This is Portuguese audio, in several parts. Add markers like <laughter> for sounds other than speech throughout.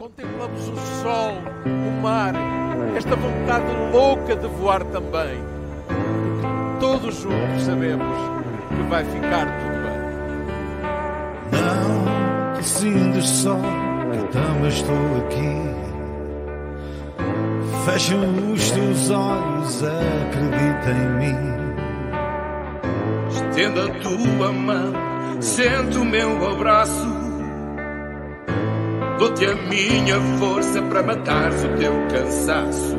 Contemplamos o sol, o mar, esta vontade louca de voar também. Todos juntos sabemos que vai ficar tudo bem. Não sintas só, que também estou aqui. Fecha os teus olhos, acredita em mim. Estenda a tua mão, sente o meu abraço. Dou-te a minha força para matares o teu cansaço.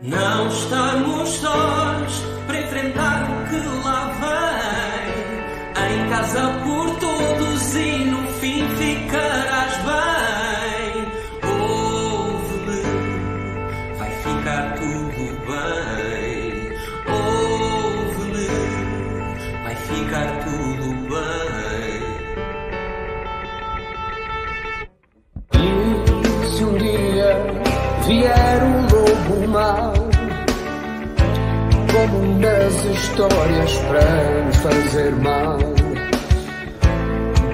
Não estamos sós para enfrentar o que lá vem. Em casa por mau, como nas histórias para nos fazer mal,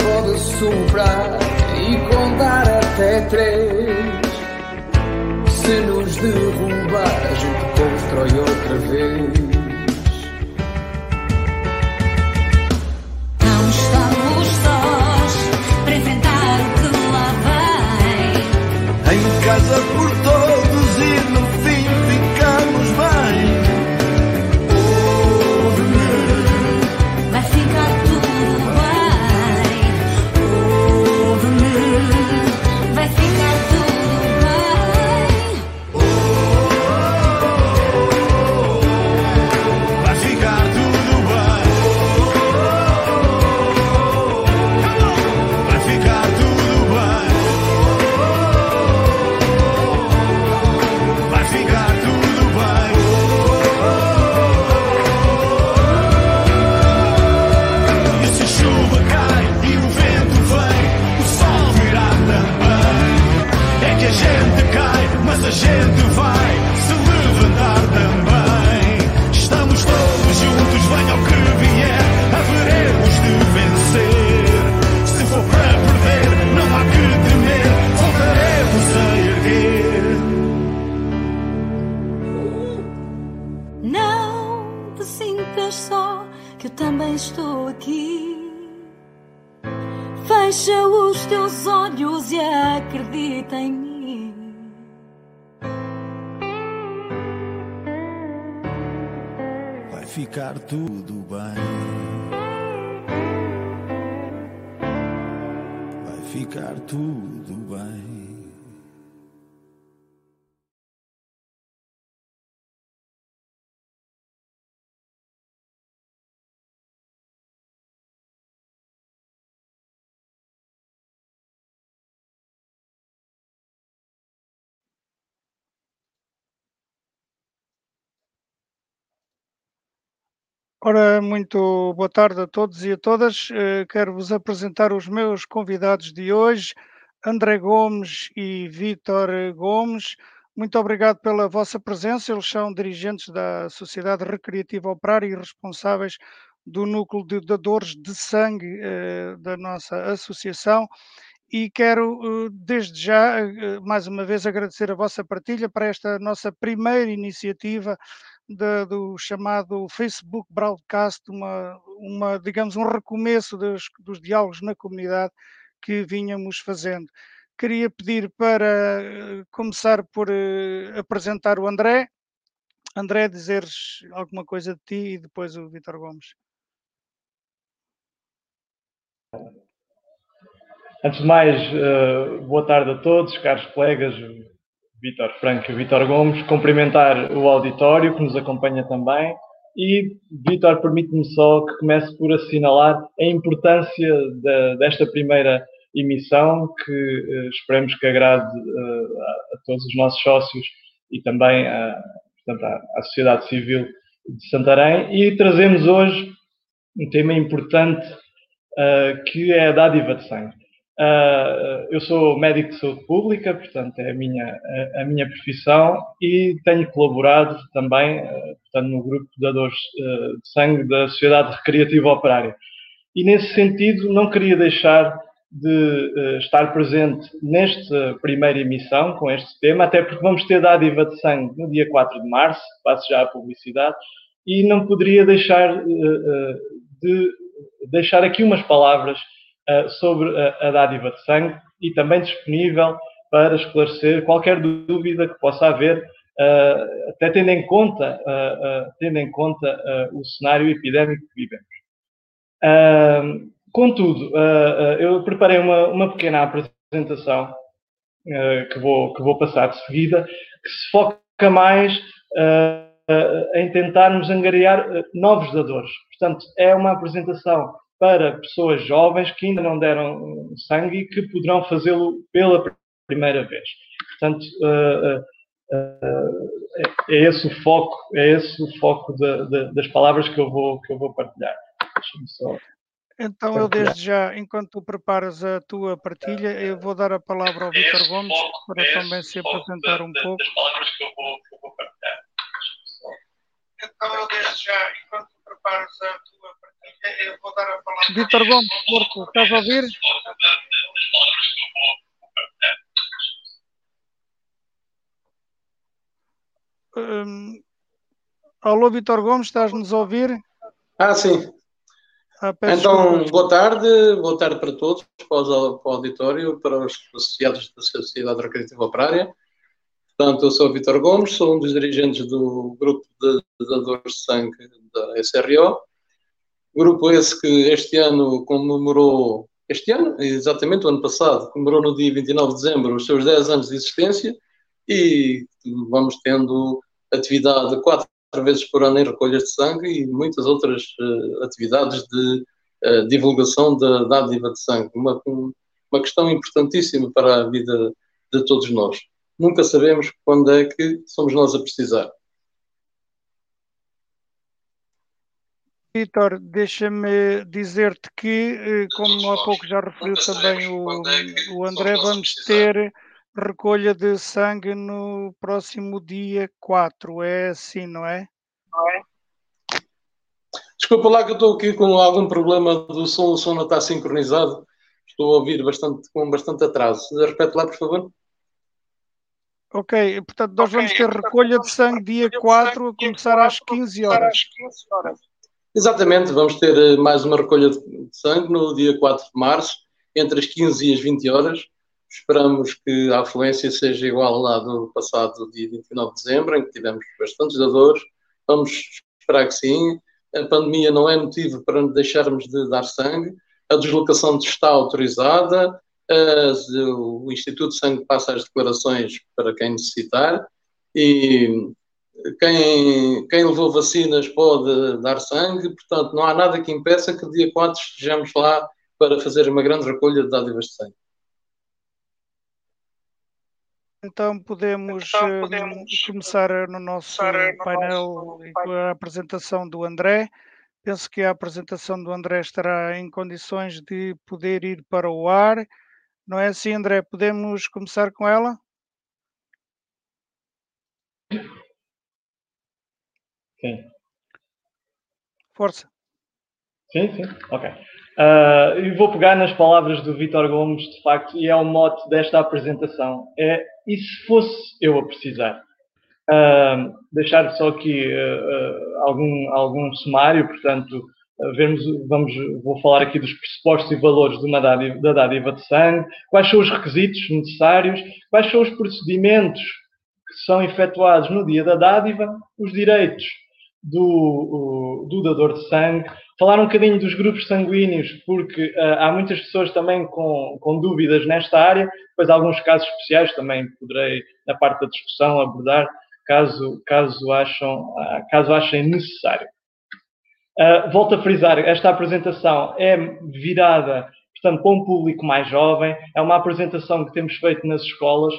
pode soprar e contar até três. Se nos derrubar, a gente constrói outra vez. Não estamos sós para enfrentar o que lá vem. Em casa por todos só, que eu também estou aqui. Fecha os teus olhos e acredita em mim. Vai ficar tudo bem. Vai ficar tudo bem. Ora, muito boa tarde a todos e a todas. Eh, Quero-vos apresentar os meus convidados de hoje, André Gomes e Vítor Gomes. Muito obrigado pela vossa presença. Eles são dirigentes da Sociedade Recreativa Operária e responsáveis do núcleo de dadores de sangue eh, da nossa associação. E quero, eh, desde já, mais uma vez, agradecer a vossa partilha para esta nossa primeira iniciativa da- do chamado Facebook Broadcast, uma, uma, digamos, um recomeço dos, dos diálogos na comunidade que vínhamos fazendo. Queria pedir para eh, começar por eh, apresentar o André. André, dizeres alguma coisa de ti e depois o Vítor Gomes. Antes de mais, eh, boa tarde a todos, caros colegas, Vítor Franco e Vítor Gomes. Cumprimentar o auditório que nos acompanha também. E, Vítor, permite-me só que comece por assinalar a importância desta primeira emissão, que eh, esperemos que agrade eh, a, todos os nossos sócios e também a, portanto, à, sociedade civil de Santarém. E trazemos hoje um tema importante eh, que é a dádiva de sangue. Uh, eu sou médico de saúde pública, portanto é a minha, a, a minha profissão e tenho colaborado também uh, portanto, no grupo de dadores uh, de sangue da Sociedade Recreativa Operária. E nesse sentido não queria deixar de estar presente nesta primeira emissão com este tema, até porque vamos ter dádiva de sangue no dia 4 de março, passo já a publicidade, e não poderia deixar de deixar aqui umas palavras sobre a, dádiva de sangue e também disponível para esclarecer qualquer dúvida que possa haver uh, até tendo em conta, uh, tendo em conta o cenário epidémico que vivemos. contudo, eu preparei uma, uma pequena apresentação que, vou, que vou passar de seguida, que se foca mais em tentarmos angariar novos dadores. Portanto, é uma apresentação para pessoas jovens que ainda não deram sangue e que poderão fazê-lo pela primeira vez. Portanto, uh, é esse o foco, é esse o foco de, de, das palavras que eu vou, que eu vou partilhar. Só então, eu desde já, enquanto tu preparas a tua partilha, eu vou dar a palavra ao Vitor Gomes para também se apresentar um pouco. Das palavras que eu vou, que eu vou partilhar. Então, eu desde já, enquanto tu preparas a tua partilha, eu vou dar a palavra. Vitor Gomes, Porto, estás a ouvir? Hum, alô, Vitor Gomes, estás-nos a ouvir? Ah, sim. Ah, então, desculpa. boa tarde, boa tarde para todos, para, os, para o auditório, para os associados da Sociedade Recreativa Operária. Portanto, eu sou o Vitor Gomes, sou um dos dirigentes do grupo de dadores de sangue da SRO. Grupo esse que este ano comemorou, este ano, exatamente o ano passado, comemorou no dia 29 de dezembro os seus 10 anos de existência e vamos tendo atividade quatro vezes por ano em recolhas de sangue e muitas outras uh, atividades de uh, divulgação da dádiva de sangue. Uma, uma questão importantíssima para a vida de todos nós. Nunca sabemos quando é que somos nós a precisar. Vitor, deixa-me dizer-te que, eh, como há pouco já referiu também o, o André, vamos ter recolha de sangue no próximo dia 4. É assim, não é? Não é? Desculpa lá que eu estou aqui com algum problema do som, o som não está sincronizado. Estou a ouvir bastante, com bastante atraso. Repete lá, por favor. Ok, portanto, nós okay, vamos ter recolha de sangue dia 4 a começar às 15 horas. Exatamente, vamos ter eh, mais uma recolha de sangue no dia 4 de março, entre as 15 e as 20 horas. Esperamos que a afluência seja igual lá do passado dia 29 de dezembro, em que tivemos bastantes dadores. Vamos esperar que sim. A pandemia não é motivo para deixarmos de dar sangue. A deslocação está autorizada. o Instituto de Sangue passa as declarações para quem necessitar. E quem, quem levou vacinas pode dar sangue. Portanto, não há nada que impeça que dia 4 estejamos lá para fazer uma grande recolha de dádivas de sangue. Então podemos, então podemos começar no nosso começar painel no com a apresentação do André. Penso que a apresentação do André estará em condições de poder ir para o ar. Não é assim, André? Podemos começar com ela? Sim. Força. Sim, sim, ok. Uh, e vou pegar nas palavras do Vitor Gomes, de facto, e é o mote desta apresentação. É e se fosse eu a precisar? Uh, deixar só aqui uh, algum, algum sumário, portanto, vermos, vamos, vou falar aqui dos pressupostos e valores de uma dádiva, da dádiva de sangue, quais são os requisitos necessários, quais são os procedimentos que são efetuados no dia da dádiva, os direitos do, do dador de sangue, falar um bocadinho dos grupos sanguíneos, porque uh, há muitas pessoas também com, com dúvidas nesta área, depois alguns casos especiais também poderei, na parte da discussão, abordar, caso, caso, acham, uh, caso achem necessário. Uh, volto a frisar, esta apresentação é virada, portanto, para um público mais jovem, é uma apresentação que temos feito nas escolas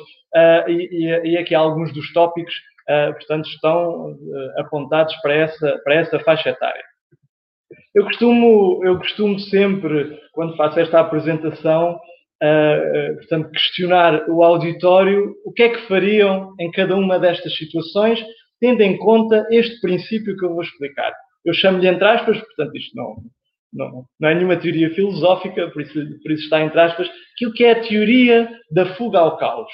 e, e, e aqui alguns dos tópicos uh, portanto, estão uh, apontados para essa, para essa faixa etária. Eu costumo, eu costumo sempre, quando faço esta apresentação, uh, portanto, questionar o auditório o que é que fariam em cada uma destas situações, tendo em conta este princípio que eu vou explicar. Eu chamo-lhe entre aspas, portanto, isto não, não, não é nenhuma teoria filosófica, por isso, por isso está entre aspas, aquilo que é a teoria da fuga ao caos.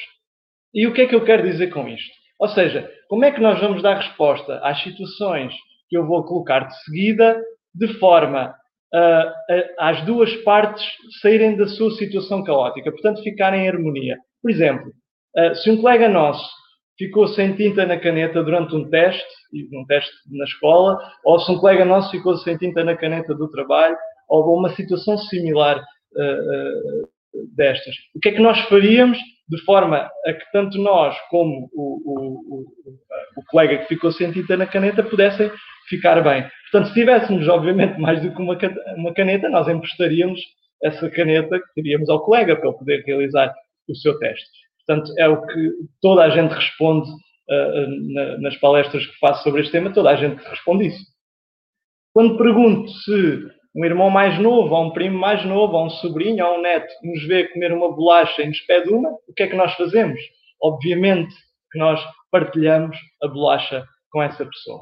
E o que é que eu quero dizer com isto? Ou seja, como é que nós vamos dar resposta às situações que eu vou colocar de seguida, de forma uh, às duas partes saírem da sua situação caótica, portanto ficarem em harmonia. Por exemplo, uh, se um colega nosso ficou sem tinta na caneta durante um teste, um teste na escola, ou se um colega nosso ficou sem tinta na caneta do trabalho, ou uma situação similar uh, destas. O que é que nós faríamos de forma a que tanto nós como o, o, o, o colega que ficou sem na caneta pudessem ficar bem. Portanto, se tivéssemos, obviamente, mais do que uma, uma caneta, nós emprestaríamos essa caneta que teríamos ao colega para ele poder realizar o seu teste. Portanto, é o que toda a gente responde uh, na, nas palestras que faço sobre este tema, toda a gente responde isso. Quando pergunto se um irmão mais novo, ou um primo mais novo, ou um sobrinho, ou um neto, nos vê comer uma bolacha e nos pede uma, o que é que nós fazemos? Obviamente que nós partilhamos a bolacha com essa pessoa.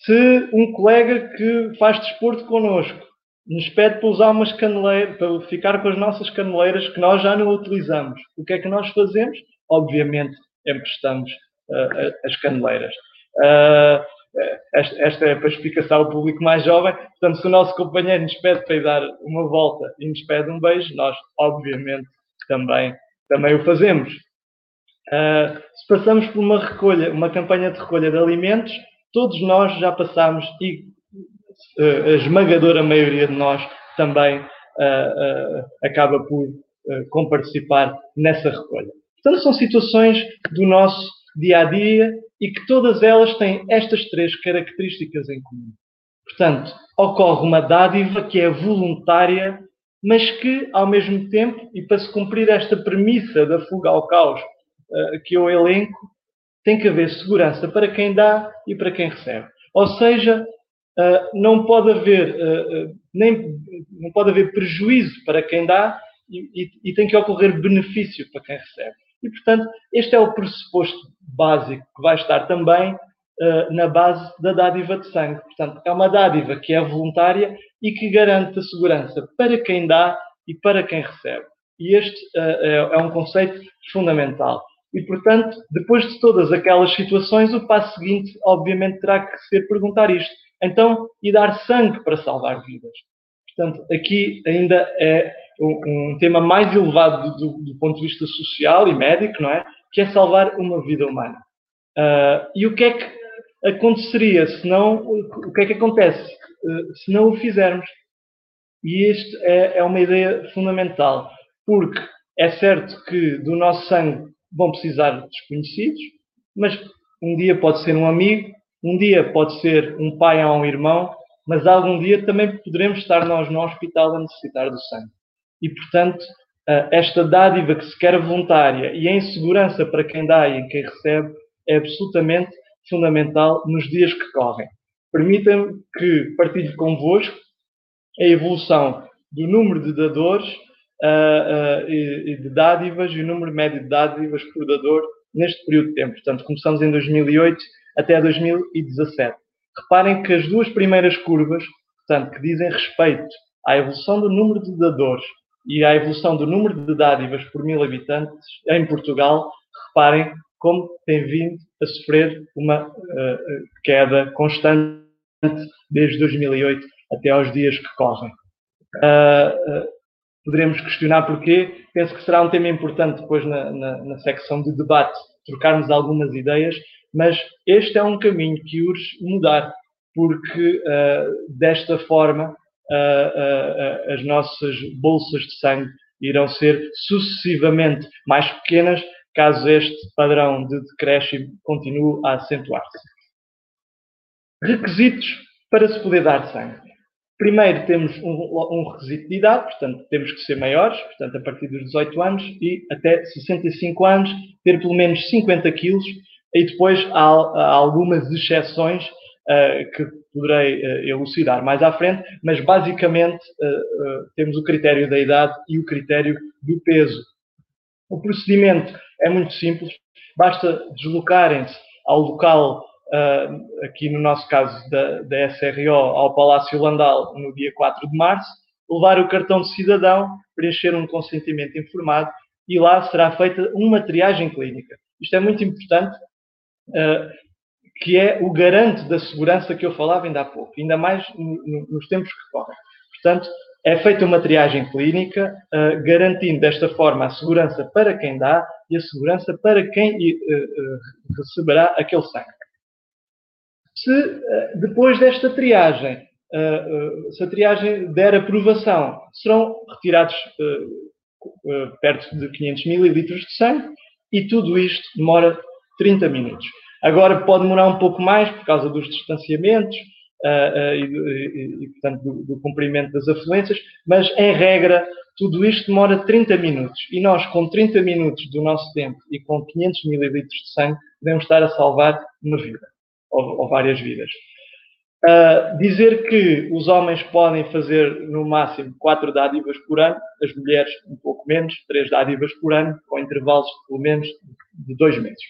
Se um colega que faz desporto connosco nos pede para usar umas caneleiras, para ficar com as nossas caneleiras que nós já não utilizamos, o que é que nós fazemos? Obviamente emprestamos uh, as caneleiras. Uh, esta, esta, é para explicação ao público mais jovem. Portanto, se o nosso companheiro nos pede para ir dar uma volta e nos pede um beijo, nós, obviamente, também, também o fazemos. Uh, se passamos por uma recolha, uma campanha de recolha de alimentos, todos nós já passamos e uh, a esmagadora maioria de nós também uh, acaba por comparticipar nessa recolha. Portanto, são situações do nosso dia a dia e que todas elas têm estas três características em comum. Portanto, ocorre uma dádiva que é voluntária, mas que, ao mesmo tempo, e para se cumprir esta premissa da fuga ao caos uh, que eu elenco, tem que haver segurança para quem dá e para quem recebe. Ou seja, uh, não pode haver uh, nem não pode haver prejuízo para quem dá e, e, e tem que ocorrer benefício para quem recebe. E, portanto, este é o pressuposto básico que vai estar também uh, na base da dádiva de sangue. Portanto, é uma dádiva que é voluntária e que garante a segurança para quem dá e para quem recebe. E este uh, é, é um conceito fundamental. E, portanto, depois de todas aquelas situações, o passo seguinte, obviamente, terá que ser perguntar isto. Então, e dar sangue para salvar vidas? Portanto, aqui ainda é um, tema mais elevado do, do, ponto de vista social e médico, não é? Que é salvar uma vida humana. Uh, e o que é que aconteceria se não, o que é que acontece uh, se não o fizermos? E isto é, é uma ideia fundamental, porque é certo que do nosso sangue vão precisar desconhecidos, mas um dia pode ser um amigo, um dia pode ser um pai ou um irmão, mas algum dia também poderemos estar nós no hospital a necessitar do sangue. E, portanto, eh, esta dádiva que se quer voluntária e em segurança para quem dá e quem recebe é absolutamente fundamental nos dias que correm. Permitam-me que partilhe convosco a evolução do número de dadores uh, uh, e, de dádivas e o número médio de dádivas por dador neste período de tempo. Portanto, começamos em 2008 até 2017. Reparem que as duas primeiras curvas, portanto, que dizem respeito à evolução do número de dadores e à evolução do número de dádivas por mil habitantes em Portugal, reparem como tem vindo a sofrer uma uh, queda constante desde 2008 até aos dias que correm. Uh, uh, poderemos questionar porquê. Penso que será um tema importante depois na, na, na secção de debate, trocarmos algumas ideias, mas este é um caminho que urge mudar, porque desta forma as nossas bolsas de sangue irão ser sucessivamente mais pequenas caso este padrão de decréscimo continue a acentuar-se. Requisitos para se poder dar sangue. Primeiro temos um, um, requisito de idade, portanto temos que ser maiores, portanto a partir dos 18 anos e até 65 anos ter pelo menos 50 quilos e depois há, há algumas exceções uh, que poderei uh, elucidar mais à frente, mas basicamente uh, temos o critério da idade e o critério do peso. O procedimento é muito simples, basta deslocarem-se ao local aqui no nosso caso da, da SRO, ao Palácio Landal no dia 4 de março, levar o cartão de cidadão, preencher um consentimento informado e lá será feita uma triagem clínica. Isto é muito importante, que é o garante da segurança que eu falava ainda há pouco, ainda mais nos tempos que correm. Portanto, é feita uma triagem clínica, uh, garantindo desta forma a segurança para quem dá e a segurança para quem uh, receberá aquele sangue. Se depois desta triagem, se a triagem der aprovação, serão retirados perto de 500 mililitros de sangue e tudo isto demora 30 minutos. Agora pode demorar um pouco mais por causa dos distanciamentos uh, e, e, e, portanto, do, do, cumprimento das afluências, mas em regra tudo isto demora 30 minutos e nós com 30 minutos do nosso tempo e com 500 mililitros de sangue podemos estar a salvar uma vida ou, ou várias vidas. Uh, dizer que os homens podem fazer no máximo quatro dádivas por ano, as mulheres um pouco menos, três dádivas por ano, com intervalos de pelo menos de dois meses.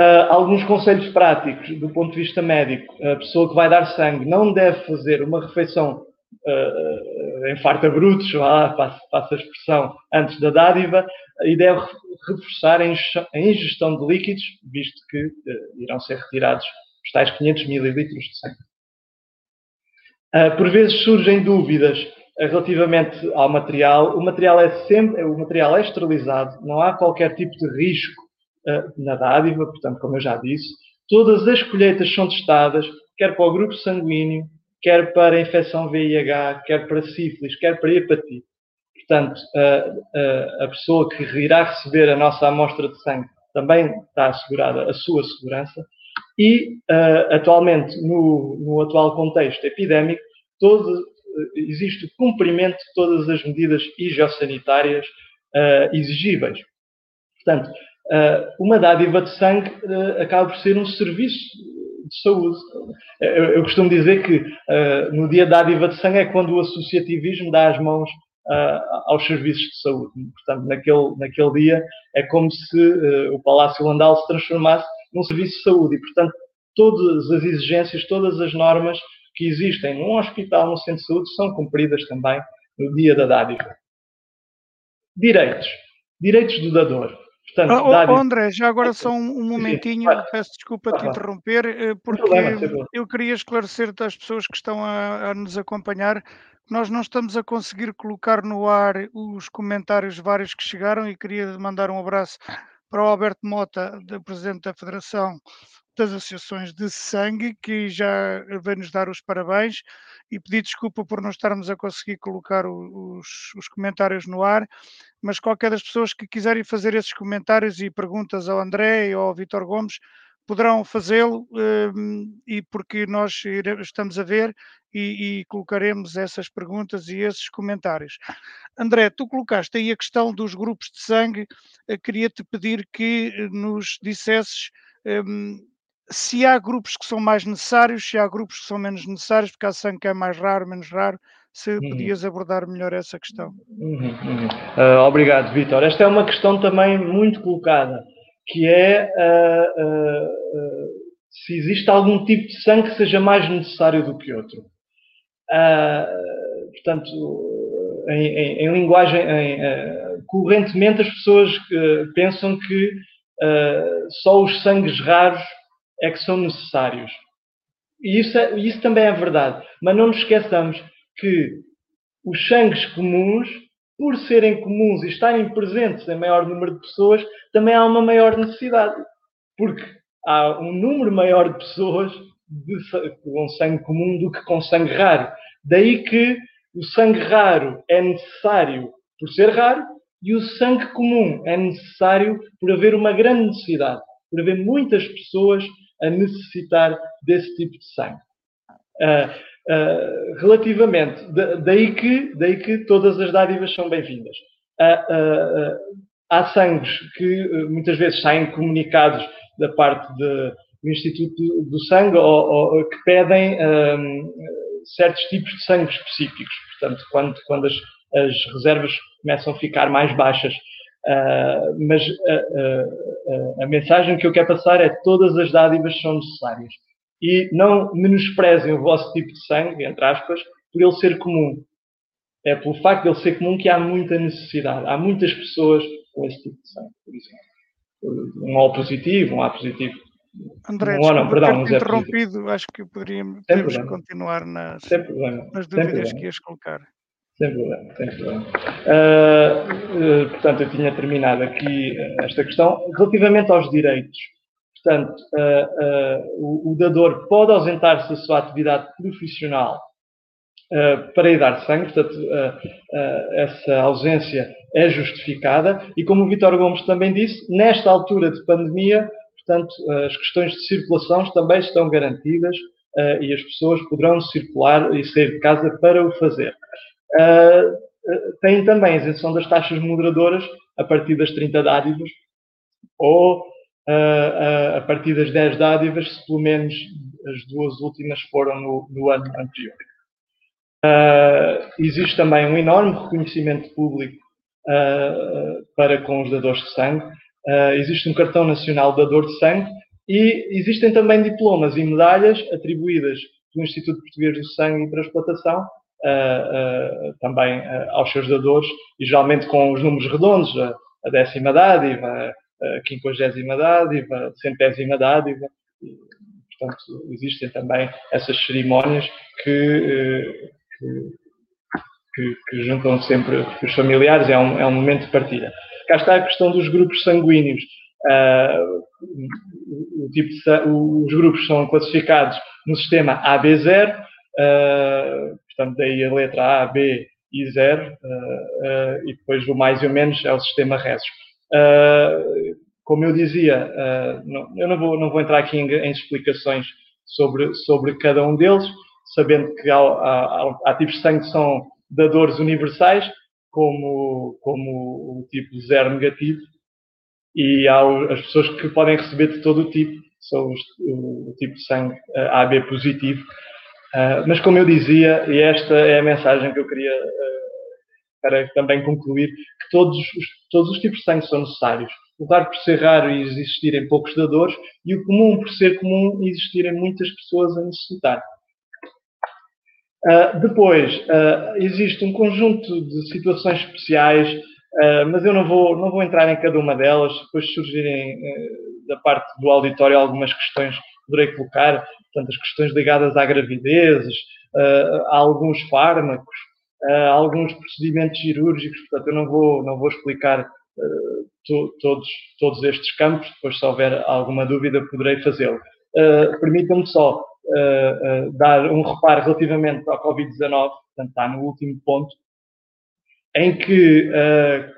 Uh, alguns conselhos práticos do ponto de vista médico. A pessoa que vai dar sangue não deve fazer uma refeição uh, em farta brutos, passa, a expressão, antes da dádiva, e deve reforçar a ingestão de líquidos, visto que uh, irão ser retirados os tais 500 mililitros de sangue. Por vezes surgem dúvidas relativamente ao material. O material é sempre, o material é esterilizado, não há qualquer tipo de risco na dádiva, portanto, como eu já disse. Todas as colheitas são testadas, quer para o grupo sanguíneo, quer para a infecção VIH, quer para sífilis, quer para hepatite. Portanto, a pessoa que irá receber a nossa amostra de sangue também está assegurada a sua segurança e, uh, atualmente, no, no, atual contexto epidémico, todo, uh, existe o cumprimento de todas as medidas higiosanitárias uh, exigíveis. Portanto, uma dádiva de sangue acaba por ser um serviço de saúde. Eu, costumo dizer que no dia da dádiva de sangue é quando o associativismo dá as mãos aos serviços de saúde. Portanto, naquele, naquele dia é como se o Palácio Landal se transformasse num serviço de saúde e, portanto, todas as exigências, todas as normas que existem num hospital, num centro de saúde, são cumpridas também no dia da dádiva. Direitos. Direitos do dador. Portanto, oh, dádiva... André, já agora só um, um momentinho, Sim, peço desculpa te interromper, eh, porque eu queria esclarecer às pessoas que estão a, a nos acompanhar nós não estamos a conseguir colocar no ar os comentários vários que chegaram e queria mandar um abraço para o Alberto Mota, Presidente da Federação das Associações de Sangue, que já vem nos dar os parabéns e pedir desculpa por não estarmos a conseguir colocar os, os comentários no ar, mas qualquer das pessoas que quiserem fazer esses comentários e perguntas ao André ou ao Vitor Gomes, poderão fazê-lo um, e porque nós estamos a ver e, e, colocaremos essas perguntas e esses comentários. André, tu colocaste aí a questão dos grupos de sangue, uh, queria-te pedir que eh, nos dissesses um, se há grupos que são mais necessários, se há grupos que são menos necessários, porque há sangue que é mais raro, menos raro, se uhum. podias abordar melhor essa questão. Uhum, uhum. Uh, obrigado, Vitor. Esta é uma questão também muito colocada que é uh, uh, se existe algum tipo de sangue que seja mais necessário do que outro. portanto, em, em, em linguagem, em, correntemente as pessoas pensam que só os sangues raros é que são necessários. E isso, é, isso também é verdade. Mas não nos esqueçamos que os sangues comuns por serem comuns e estarem presentes em maior número de pessoas, também há uma maior necessidade. Porque há um número maior de pessoas de, com sangue comum do que com sangue raro. Daí que o sangue raro é necessário por ser raro e o sangue comum é necessário por haver uma grande necessidade, por haver muitas pessoas a necessitar desse tipo de sangue. Uh, Uh, relativamente, daí que, daí que todas as dádivas são bem-vindas. Uh, há sangues que muitas vezes saem comunicados da parte de, do Instituto do Sangue ou, ou que pedem certos tipos de sangue específicos. Portanto, quando, quando as, as, reservas começam a ficar mais baixas. Uh, mas uh, a mensagem que eu quero passar é que todas as dádivas são necessárias. E não menosprezem o vosso tipo de sangue, entre aspas, por ele ser comum. É pelo facto de ele ser comum que há muita necessidade. Há muitas pessoas com esse tipo de sangue, por exemplo. Um O positivo, um A positivo. André, um não, perdão, um interrompido, acho que poderíamos continuar nas, nas dúvidas que ias colocar. Sem problema, sem problema. Uh, uh, portanto, eu tinha terminado aqui esta questão. Relativamente aos direitos, portanto, uh, o, o, dador pode ausentar-se da sua atividade profissional para ir dar sangue, portanto, essa ausência é justificada e, como o Vitor Gomes também disse, nesta altura de pandemia, portanto, as questões de circulação também estão garantidas e as pessoas poderão circular e sair de casa para o fazer. Uh, tem também isenção das taxas moderadoras a partir das 30 dádivas ou uh, a partir das 10 dádivas, se pelo menos as duas últimas foram no, no ano anterior. Uh, existe também um enorme reconhecimento público para com os dadores de sangue. existe um cartão nacional dador de sangue e existem também diplomas e medalhas atribuídas pelo Instituto Português do Sangue e Transplantação uh, também uh, aos seus dadores, e geralmente com os números redondos, a, décima dádiva, a quinquagésima dádiva, a centésima dádiva. E, portanto, existem também essas cerimónias que, que, que, que juntam sempre os familiares, é um, é um momento de partilha. Cá está a questão dos grupos sanguíneos. Uh, o tipo de, os grupos são classificados no sistema AB0, uh, Portanto, daí a letra A, B e 0, uh, uh, e depois o mais e o menos é o sistema Rezos. Uh, como eu dizia, não, eu não vou, não vou entrar aqui em, em, explicações sobre, sobre cada um deles, sabendo que há, há, há tipos de sangue que são dadores universais, como, como o tipo 0 negativo, e há as pessoas que podem receber de todo o tipo, são o, o tipo de sangue AB positivo, Uh, mas como eu dizia, e esta é a mensagem que eu queria uh, para também concluir, que todos os, todos os tipos de sangue são necessários. O raro por ser raro e existirem poucos dadores, e o comum por ser comum e existirem muitas pessoas a necessitar. Uh, depois, existe um conjunto de situações especiais, mas eu não vou, não vou entrar em cada uma delas, depois surgirem da parte do auditório algumas questões que poderei colocar, portanto, as questões ligadas à gravidez, uh, a alguns fármacos, a alguns procedimentos cirúrgicos, portanto, eu não vou, não vou explicar uh, to, todos, todos estes campos, depois se houver alguma dúvida poderei fazê-lo. Permitam-me só dar um reparo relativamente ao Covid-19, portanto, está no último ponto, em que,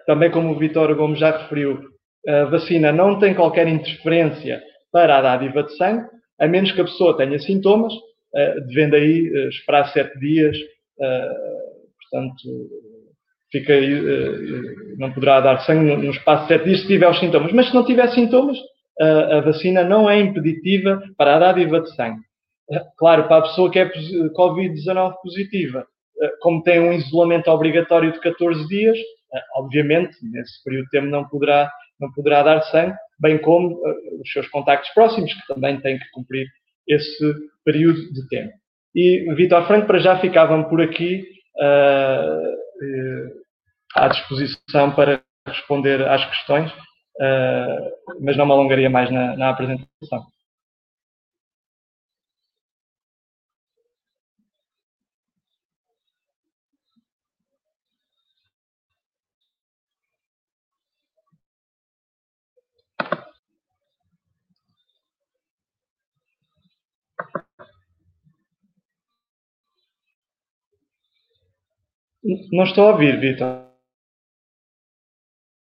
também como o Vitor Gomes já referiu, a vacina não tem qualquer interferência para a dádiva de sangue, a menos que a pessoa tenha sintomas, uh, devendo aí uh, esperar sete dias, uh, portanto, fica não poderá dar sangue no, espaço de sete dias se tiver os sintomas. Mas se não tiver sintomas, a vacina não é impeditiva para a dádiva de sangue. Claro, para a pessoa que é Covid-19 positiva, como tem um isolamento obrigatório de 14 dias, obviamente, nesse período de tempo não poderá, não poderá dar sangue, bem como uh, os seus contactos próximos, que também têm que cumprir esse período de tempo. E, Vitor Franco, para já ficavam por aqui uh, uh, à disposição para responder às questões, mas não me alongaria mais na, na apresentação. Não estou a ouvir, Vitor.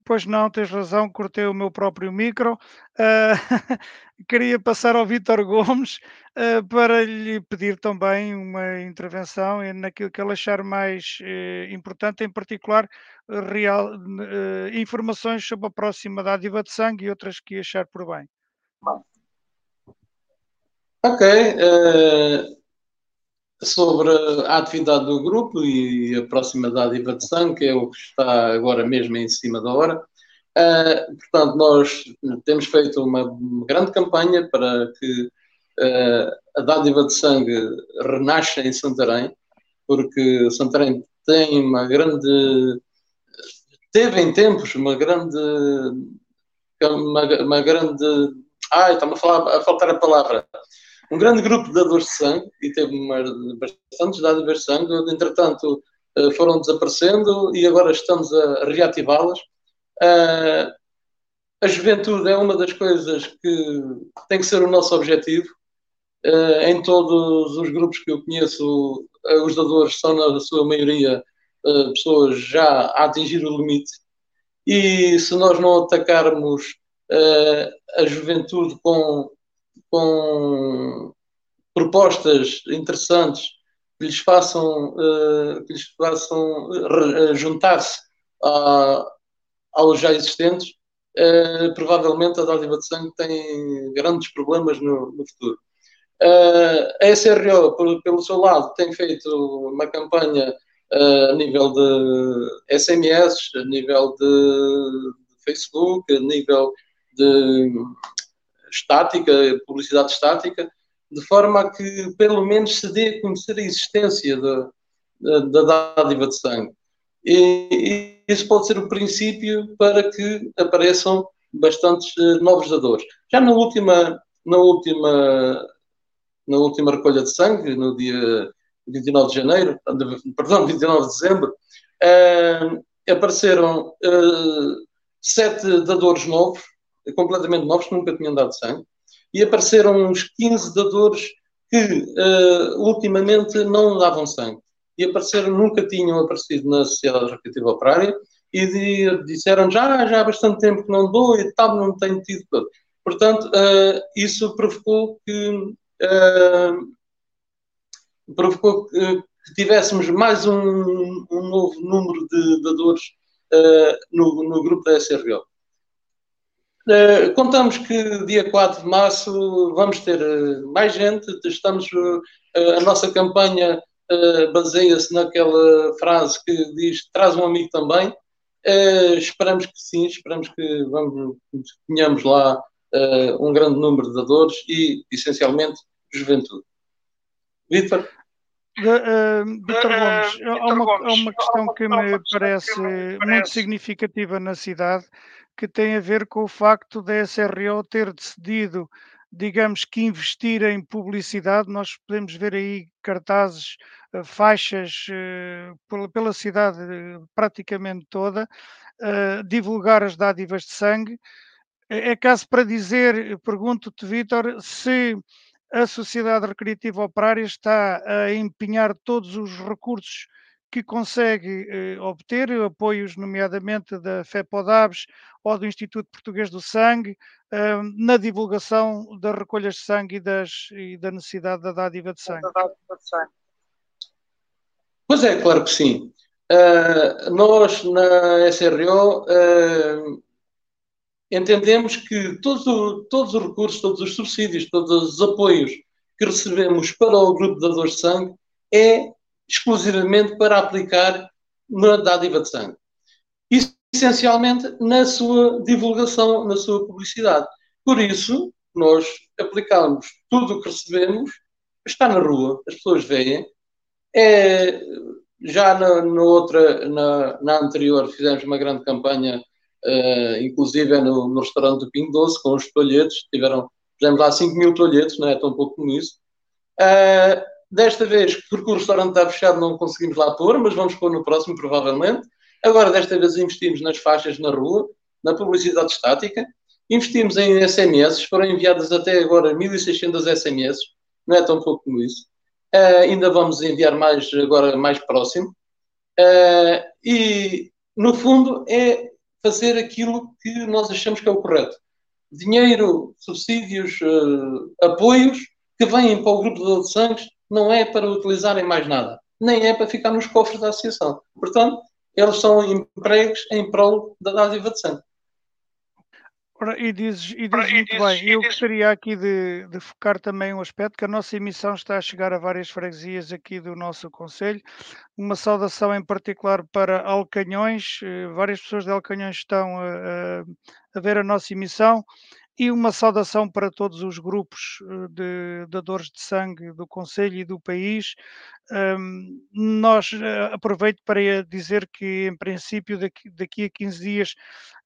Pois não, tens razão, cortei o meu próprio micro. Uh, <laughs> queria passar ao Vítor Gomes uh, para lhe pedir também uma intervenção naquilo que ele achar mais uh, importante, em particular real, informações sobre a próxima dádiva de sangue e outras que achar por bem. Ok sobre a atividade do grupo e a próxima de sangue, que é o que está agora mesmo em cima da hora. Uh, portanto, nós temos feito uma grande campanha para que uh, a dádiva de sangue renasça em Santarém, porque Santarém tem uma grande. teve em tempos uma grande. uma, uma grande. Ai, está-me a, falar, a faltar a palavra. Um grande grupo de dadores de sangue e teve bastantes dádivas de sangue, entretanto uh, foram desaparecendo e agora estamos a reativá-las Uh, a juventude é uma das coisas que tem que ser o nosso objetivo. Uh, em todos os grupos que eu conheço, os dadores são, na sua maioria, pessoas já a atingir o limite. E se nós não atacarmos a juventude com, com propostas interessantes que lhes façam, que lhes façam juntar-se a aos já existentes, uh, provavelmente a dádiva de sangue tem grandes problemas no, no futuro. Uh, a SRO, por, pelo seu lado, tem feito uma campanha uh, a nível de SMS, a nível de Facebook, a nível de estática, publicidade estática, de forma a que pelo menos se dê a conhecer a existência da, da dádiva de sangue. E, isso pode ser o princípio para que apareçam bastantes uh, novos dadores. Já na última, na última, na última recolha de sangue, no dia 29 de janeiro, perdão, 29 de dezembro, uh, apareceram uh, sete dadores novos, completamente novos, que nunca tinham dado sangue, e apareceram uns 15 dadores que ultimamente não davam sangue e apareceram, nunca tinham aparecido na Sociedade Recreativa Operária e disseram já, já há bastante tempo que não dou e tal, não tenho tido. Portanto, uh, isso provocou que, uh, provocou que, que, tivéssemos mais um, um, novo número de dadores uh, no, no grupo da SRO. Uh, contamos que dia 4 de março vamos ter uh, mais gente. Estamos, uh, a nossa campanha baseia-se naquela frase que diz traz um amigo também. Esperamos que sim, esperamos que vamos, tenhamos lá um grande número de dadores e, essencialmente, juventude. Vítor? Uh, Vítor Gomes, há uma, há uma questão que me parece muito significativa na cidade, que tem a ver com o facto da SRO ter decidido digamos que investir em publicidade, nós podemos ver aí cartazes, eh, faixas eh, pela cidade eh, praticamente toda, divulgar as dádivas de sangue. É, é caso para dizer, pergunto-te, Vítor, se a Sociedade Recreativa Operária está a empenhar todos os recursos que consegue eh, obter, apoios nomeadamente da FEPODABS ou do Instituto Português do Sangue, eh, na divulgação das recolhas de sangue e, das, e da necessidade da dádiva de sangue. Pois é, claro que sim. Uh, nós na SRO uh, entendemos que todos, todos os recursos, todos os subsídios, todos os apoios que recebemos para o grupo de dadores de sangue é exclusivamente para aplicar na dádiva de sangue. Isso, essencialmente, na sua divulgação, na sua publicidade. Por isso, nós aplicamos tudo o que recebemos, está na rua, as pessoas veem. É, já na, na outra, na, na, anterior, fizemos uma grande campanha, uh, inclusive no, no, restaurante do Pingo Doce, com os toalhetes, tiveram, fizemos lá 5 mil toalhetes, não é tão pouco como isso. Uh, Desta vez, porque o restaurante está fechado, não conseguimos lá pôr, mas vamos pôr no próximo, provavelmente. Agora, desta vez, investimos nas faixas na rua, na publicidade estática, investimos em SMS, foram enviadas até agora 1.600 SMS, não é tão pouco como isso. Uh, ainda vamos enviar mais agora mais próximo. Uh, e, no fundo, é fazer aquilo que nós achamos que é o correto. Dinheiro, subsídios, uh, apoios que vêm para o grupo de sangues não é para utilizarem mais nada, nem é para ficar nos cofres da associação. Portanto, eles são empregos em prol da dádiva de sangue. Ora, e dizes, e dizes muito dizes, bem, eu dizes... gostaria aqui de, de, focar também um aspecto, que a nossa emissão está a chegar a várias freguesias aqui do nosso Conselho. Uma saudação em particular para Alcanhões, eh, várias pessoas de Alcanhões estão a, a, a ver a nossa emissão e uma saudação para todos os grupos eh, de dadores de sangue do Conselho e do país. Um, nós uh, aproveito para dizer que, em princípio, daqui, daqui, a 15 dias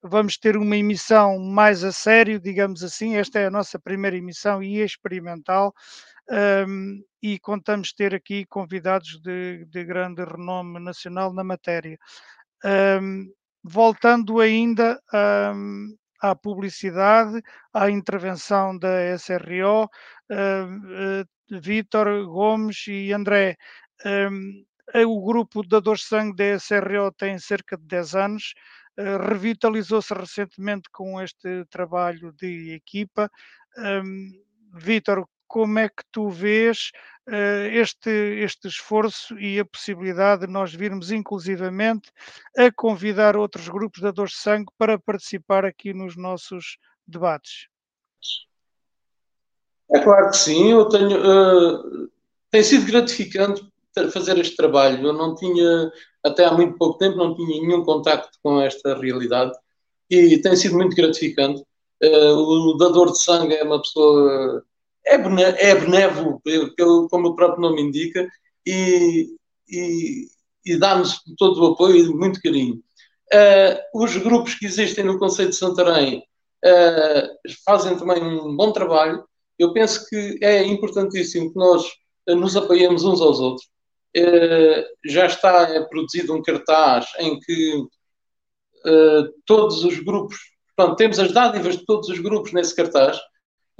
vamos ter uma emissão mais a sério, digamos assim. Esta é a nossa primeira emissão e experimental. Um, e contamos ter aqui convidados de, de grande renome nacional na matéria. Um, voltando ainda à publicidade, à intervenção da SRO, uh, uh, Vítor Gomes e André. Um, o grupo de Dadores Sangue da SRO tem cerca de 10 anos, uh, revitalizou-se recentemente com este trabalho de equipa. Um, Vítor, como é que tu vês uh, este, este esforço e a possibilidade de nós virmos inclusivamente a convidar outros grupos de dadores de sangue para participar aqui nos nossos debates? É claro que sim, eu tenho, uh, tem sido gratificante fazer este trabalho. Eu não tinha, até há muito pouco tempo, não tinha nenhum contacto com esta realidade e tem sido muito gratificante. Uh, o dador de sangue é uma pessoa é, é benévolo, pelo, como o próprio nome indica, e, e, e dá-nos todo o apoio e muito carinho. Uh, os grupos que existem no Conselho de Santarém uh, fazem também um bom trabalho. Eu penso que é importantíssimo que nós nos apoiemos uns aos outros. Uh, já está produzido um cartaz em que todos os grupos, portanto, temos as dádivas de todos os grupos nesse cartaz,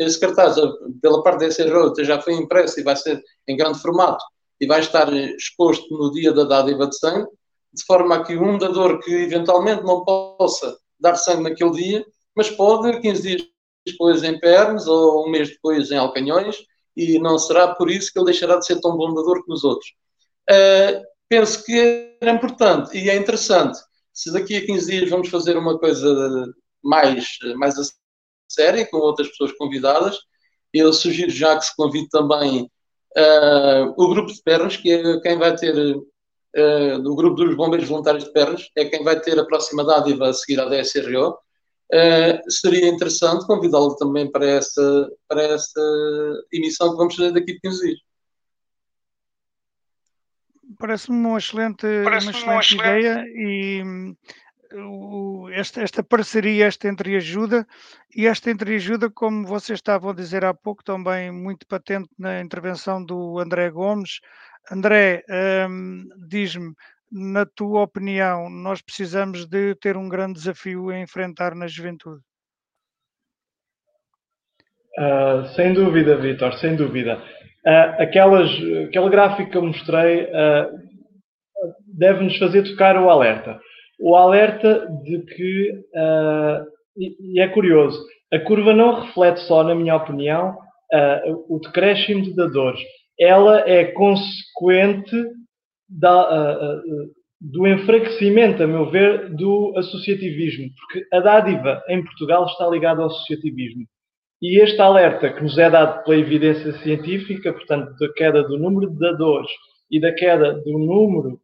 esse cartaz, pela parte da SRO, já foi impresso e vai ser em grande formato e vai estar exposto no dia da dádiva de sangue, de forma a que um dador que eventualmente não possa dar sangue naquele dia, mas pode 15 dias depois em Pernes ou um mês depois em Alcanhões, e não será por isso que ele deixará de ser tão bom dador que os outros. Uh, penso que era importante e é interessante. Se daqui a 15 dias vamos fazer uma coisa mais, mais série, com outras pessoas convidadas. Eu sugiro já que se convide também uh, o grupo de pernas, que é quem vai ter, uh, do grupo dos bombeiros voluntários de pernas, é quem vai ter a próxima dádiva a seguir à DSRO. Uh, ah, seria interessante convidá-lo também para essa, para essa emissão que vamos fazer daqui a 15 dias. Parece-me uma excelente, Parece uma excelente, uma excelente ideia e esta, esta parceria, esta entreajuda, e esta entreajuda, como vocês estavam a dizer há pouco, também muito patente na intervenção do André Gomes. André, um, diz-me, na tua opinião, nós precisamos de ter um grande desafio a enfrentar na juventude? Uh, sem dúvida, Vitor, sem dúvida. Uh, aquelas, aquele gráfico que eu mostrei uh, deve-nos fazer tocar o alerta o alerta de que, uh, e, e, é curioso, a curva não reflete só, na minha opinião, uh, o decréscimo de dadores. Ela é consequente da, uh, do enfraquecimento, a meu ver, do associativismo, porque a dádiva em Portugal está ligada ao associativismo. E este alerta que nos é dado pela evidência científica, portanto, da queda do número de dadores e da queda do número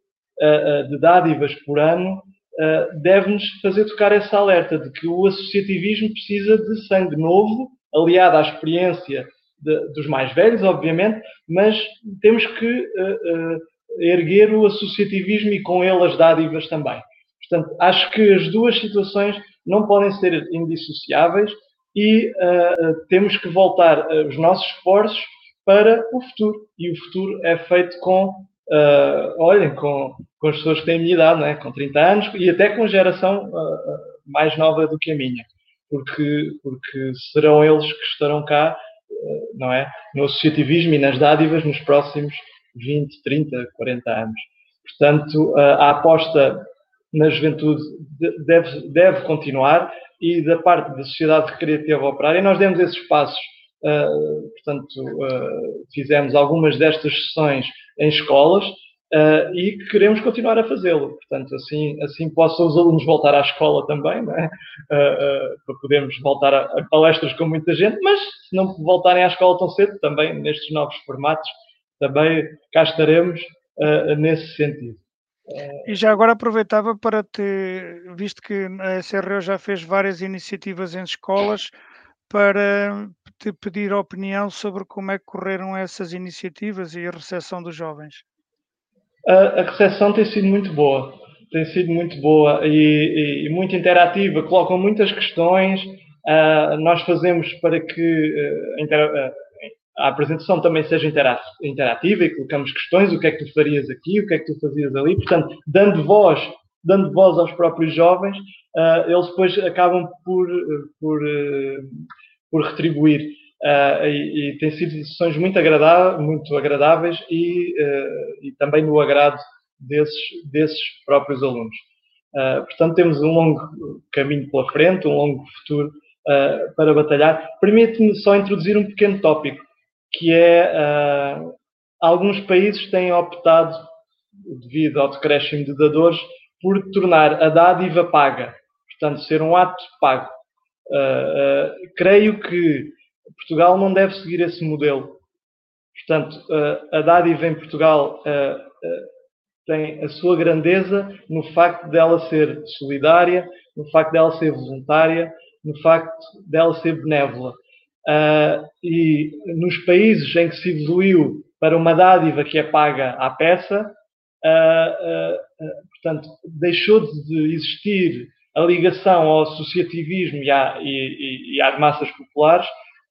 de dádivas por ano, uh, deve-nos fazer tocar essa alerta de que o associativismo precisa de sangue novo, aliado à experiência de, dos mais velhos, obviamente, mas temos que uh, uh, erguer o associativismo e com ele as dádivas também. Portanto, acho que as duas situações não podem ser indissociáveis e temos que voltar os nossos esforços para o futuro. E o futuro é feito com uh, olhem, com, com as pessoas que têm a minha idade, né? com 30 anos, e até com geração uh, mais nova do que a minha, porque, porque serão eles que estarão cá, uh, não é? No associativismo e nas dádivas nos próximos 20, 30, 40 anos. Portanto, a aposta na juventude deve, deve continuar e da parte da sociedade recreativa operária nós demos esses passos portanto, fizemos algumas destas sessões em escolas Uh, e queremos continuar a fazê-lo. Portanto, assim, assim possam os alunos voltar à escola também, uh, para podermos voltar a, a, palestras com muita gente, mas se não voltarem à escola tão cedo, também nestes novos formatos, também cá estaremos nesse sentido. E já agora aproveitava para te, visto que a SRO já fez várias iniciativas em escolas, para te pedir opinião sobre como é que correram essas iniciativas e a recepção dos jovens a, a recepção tem sido muito boa. Tem sido muito boa e, e muito interativa. Colocam muitas questões. Uh, nós fazemos para que uh, a apresentação também seja interativa e colocamos questões, o que é que tu farias aqui, o que é que tu fazias ali, portanto, dando voz, dando voz aos próprios jovens, uh, eles depois acabam por, por, uh, por retribuir. Uh, e, e tem sido sessões muito, agradáveis, muito agradáveis e, uh, e também no agrado desses, desses próprios alunos. Uh, portanto, temos um longo caminho pela frente, um longo futuro para batalhar. Permite-me só introduzir um pequeno tópico, que é alguns países têm optado, devido ao decréscimo de dadores, por tornar a dádiva paga, portanto, ser um ato pago. Creio que Portugal não deve seguir esse modelo. Portanto, a dádiva em Portugal tem a sua grandeza no facto dela ser solidária, no facto dela ser voluntária, no facto dela ser benévola. e nos países em que se evoluiu para uma dádiva que é paga à peça, portanto, deixou de existir a ligação ao associativismo e, à, e, e às massas populares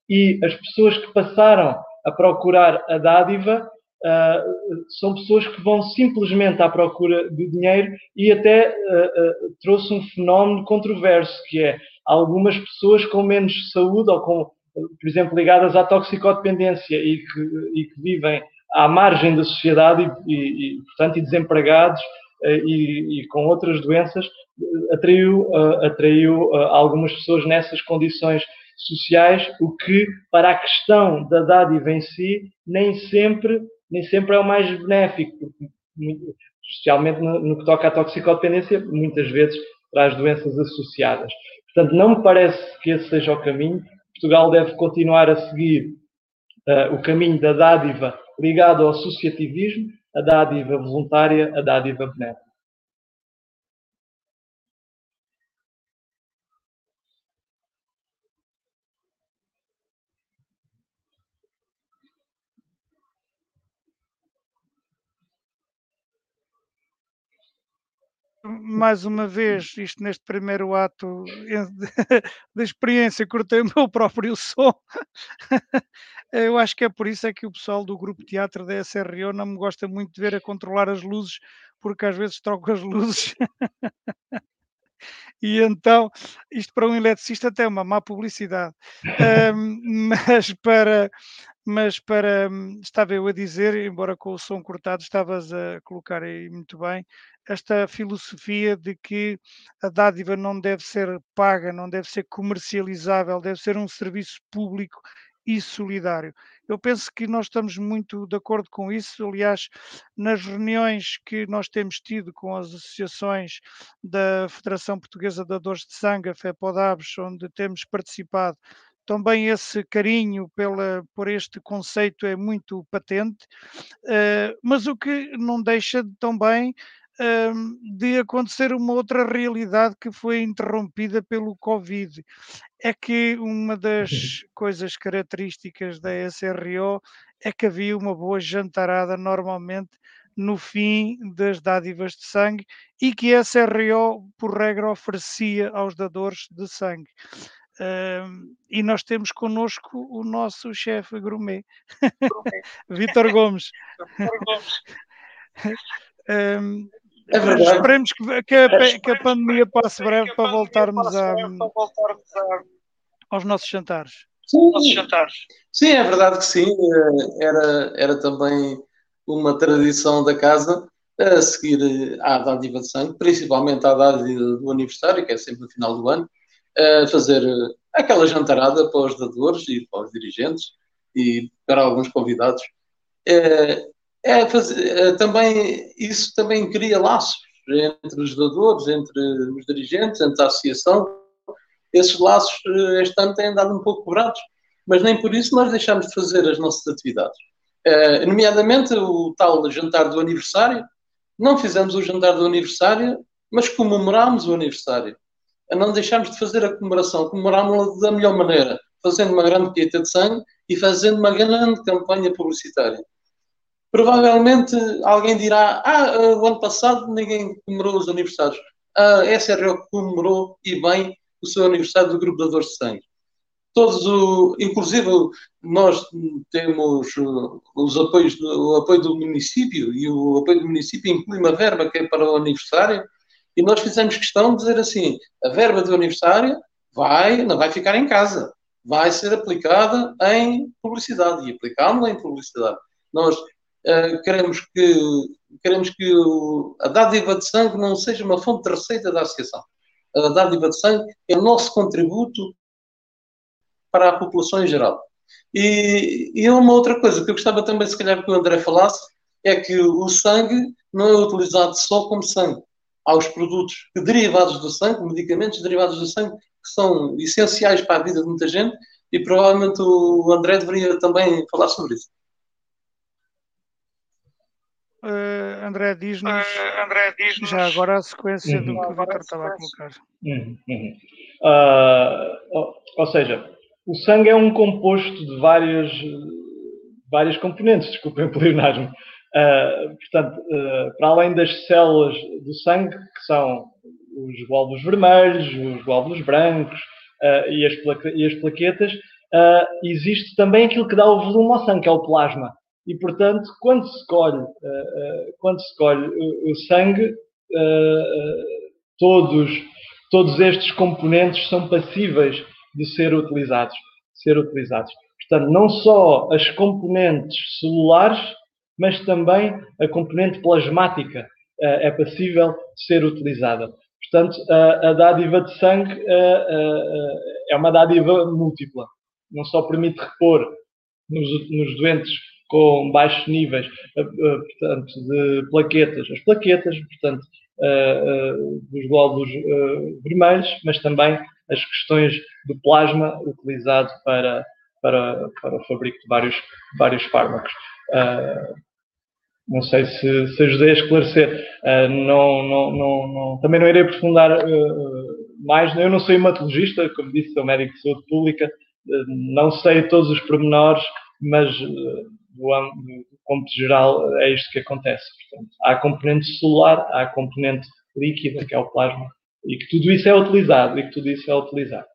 e as pessoas que passaram a procurar a dádiva uh, são pessoas que vão simplesmente à procura de dinheiro e até uh, uh, trouxe um fenómeno controverso, que é algumas pessoas com menos saúde ou com, por exemplo, ligadas à toxicodependência e que, e que vivem à margem da sociedade e, e, e portanto, desempregados e, e, com outras doenças, atraiu, atraiu algumas pessoas nessas condições sociais, o que, para a questão da dádiva em si, nem sempre, nem sempre é o mais benéfico, especialmente no, no que toca à toxicodependência, muitas vezes traz doenças associadas. Portanto, não me parece que esse seja o caminho. Portugal deve continuar a seguir uh, o caminho da dádiva ligado ao associativismo, a dádiva voluntária, a dádiva benéfica. Mais uma vez, isto neste primeiro ato <laughs> da experiência, cortei o meu <laughs> próprio som. Eu acho que é por isso é que o pessoal do grupo teatro da SRO não me gosta muito de ver a controlar as luzes, porque às vezes troco as <laughs> luzes. E então, isto para um eletricista até é uma má publicidade. um, mas para, mas para, estava eu a dizer, embora com o som cortado, estavas a colocar aí muito bem, esta filosofia de que a dádiva não deve ser paga, não deve ser comercializável, deve ser um serviço público e solidário. Eu penso que nós estamos muito de acordo com isso. Aliás, nas reuniões que nós temos tido com as associações da Federação Portuguesa de Dores de Sangue, a onde temos participado, também esse carinho pela, por este conceito é muito patente, uh, mas o que não deixa também de acontecer uma outra realidade que foi interrompida pelo Covid. É que uma das uhum. coisas características da SRO é que havia uma boa jantarada normalmente no fim das dádivas de sangue e que a SRO, por regra, oferecia aos dadores de sangue. e nós temos connosco o nosso chefe gourmet, <laughs> Vitor Gomes. um, É verdade. Esperemos que, que, a, que a pandemia passe breve para voltarmos, a, aos nossos jantares. Sim, sim, é verdade que sim. Eh, era, era também uma tradição da casa a seguir à dádiva de sangue, principalmente à dádiva do aniversário, que é sempre no final do ano, a fazer aquela jantarada para os dadores e para os dirigentes e para alguns convidados. É, é fazer, também, isso também cria laços entre os doadores, entre os dirigentes, entre a associação. Esses laços este ano têm andado um pouco quebrados, mas nem por isso nós deixamos de fazer as nossas atividades. nomeadamente o tal jantar do aniversário. Não fizemos o jantar do aniversário, mas comemorámos o aniversário. Não deixámos de fazer a comemoração, comemorámos-la da melhor maneira, fazendo uma grande colheita de sangue e fazendo uma grande campanha publicitária. Provavelmente alguém dirá: Ah, o ano passado ninguém comemorou os aniversários. A SRO comemorou e bem o seu aniversário do Grupo de Dores de Sangue. Todos o, inclusive nós temos os apoios, o apoio do município e o apoio do município inclui uma verba que é para o aniversário e nós fizemos questão de dizer assim: a verba do aniversário vai, não vai ficar em casa, vai ser aplicada em publicidade e aplicámos-la em publicidade. Nós uh, queremos que, queremos que o, a dádiva de sangue não seja uma fonte de receita da associação. A dádiva de sangue é o nosso contributo para a população em geral. E, e uma outra coisa que eu gostava também, se calhar, que o André falasse, é que o sangue não é utilizado só como sangue. Há os produtos derivados do sangue, medicamentos derivados do sangue, que são essenciais para a vida de muita gente, e provavelmente o André deveria também falar sobre isso. Uh, André diz-nos uh, diz já agora a sequência uhum. do que o Vitor estava a colocar. Uhum. Uhum. Uh, ou, ou, seja, o sangue é um composto de várias, várias componentes, desculpem o pleonasmo. portanto, para além das células do sangue, que são os glóbulos vermelhos, os glóbulos brancos e as, e, as plaquetas, existe também aquilo que dá o volume ao sangue, que é o plasma. E, portanto, quando se colhe, uh, uh, quando se colhe o, sangue, uh, todos, todos estes componentes são passíveis de ser utilizados. Ser utilizados. Portanto, não só as componentes celulares, mas também a componente plasmática é passível de ser utilizada. Portanto, a, a dádiva de sangue é uma dádiva múltipla. Não só permite repor nos, nos doentes com baixos níveis eh, eh, portanto, de plaquetas, as plaquetas, portanto, eh, dos glóbulos vermelhos, mas também as questões do plasma utilizado para, para, para o fabrico de vários, vários fármacos. Não sei se, se ajudei a esclarecer. não, não, não, não, também não irei aprofundar mais. Eu não sou hematologista, como disse, sou médico de saúde pública. não sei todos os pormenores, mas do, do geral é isto que acontece. Portanto, há a componente celular, há a componente líquida, que é o plasma, e que tudo isso é utilizado, e que tudo isso é utilizado.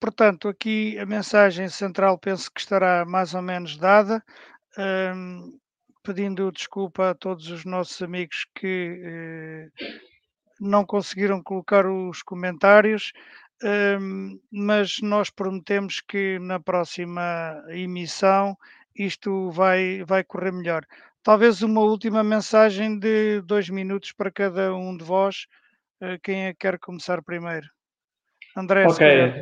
Portanto, aqui a mensagem central penso que estará mais ou menos dada. Um, pedindo desculpa a todos os nossos amigos que eh, não conseguiram colocar os comentários, um, mas nós prometemos que na próxima emissão isto vai, vai correr melhor. Talvez uma última mensagem de dois minutos para cada um de vós. Eh, quem é que quer começar primeiro? André, Ok,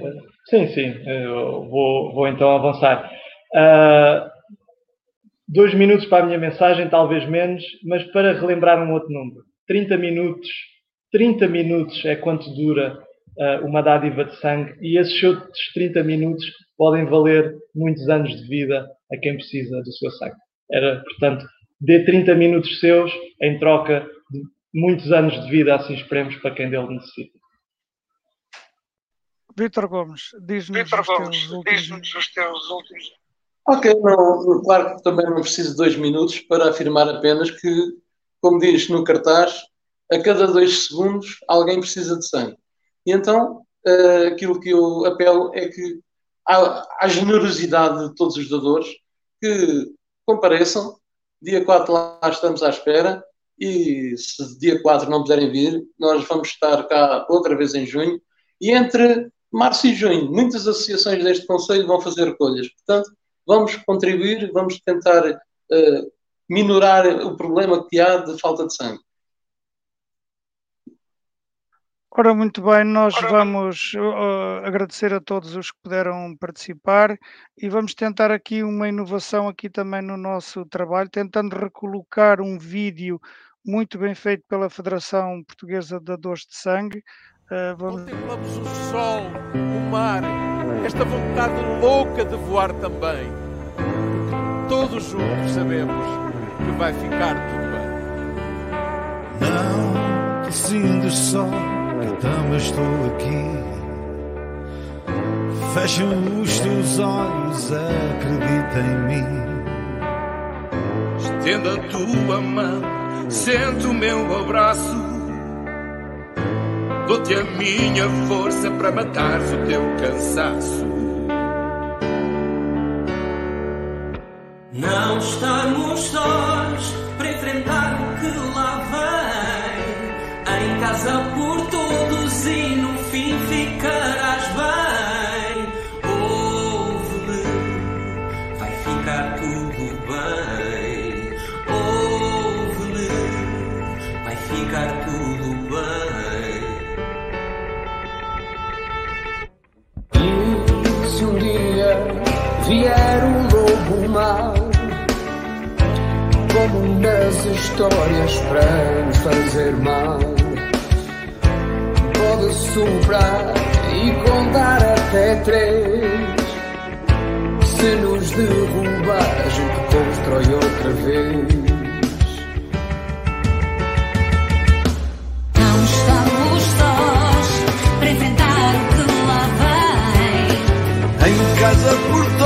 sim, sim, Eu vou, vou então avançar. Uh, dois minutos para a minha mensagem, talvez menos, mas para relembrar um outro número. 30 minutos, 30 minutos é quanto dura uh, uma dádiva de sangue e esses outros 30 minutos podem valer muitos anos de vida a quem precisa do seu sangue. Era, portanto, dê 30 minutos seus em troca de muitos anos de vida, assim esperemos, para quem dele necessita. Vítor Gomes, diz-nos os, diz os teus últimos. Ok, não, claro que também não preciso de dois minutos para afirmar apenas que, como diz no cartaz, a cada dois segundos alguém precisa de sangue. E então, uh, aquilo que eu apelo é que há, generosidade de todos os doadores que compareçam. Dia 4 lá estamos à espera e se dia 4 não puderem vir, nós vamos estar cá outra vez em junho. E entre março e junho, muitas associações deste Conselho vão fazer recolhas. Portanto, vamos contribuir, vamos tentar uh, minorar o problema que há de falta de sangue. Ora, muito bem, nós vamos uh, agradecer a todos os que puderam participar e vamos tentar aqui uma inovação aqui também no nosso trabalho, tentando recolocar um vídeo muito bem feito pela Federação Portuguesa de Dadores de Sangue. Uh, vamos... Contemplamos o sol, o mar, esta vontade louca de voar também. Todos juntos sabemos que vai ficar tudo bem. Não, que sinto sol também estou aqui. Fecha os teus olhos, acredita em mim. Estenda a tua mão, sente o meu abraço. Dou-te a minha força para matares o teu cansaço. Não estamos sós para enfrentar o que lá vem. Em casa lobo mau, como nas histórias para nos fazer mal pode soprar e contar até três. Se nos derrubar, a gente constrói outra vez. Não estamos sós para enfrentar o que lá vem. Em casa por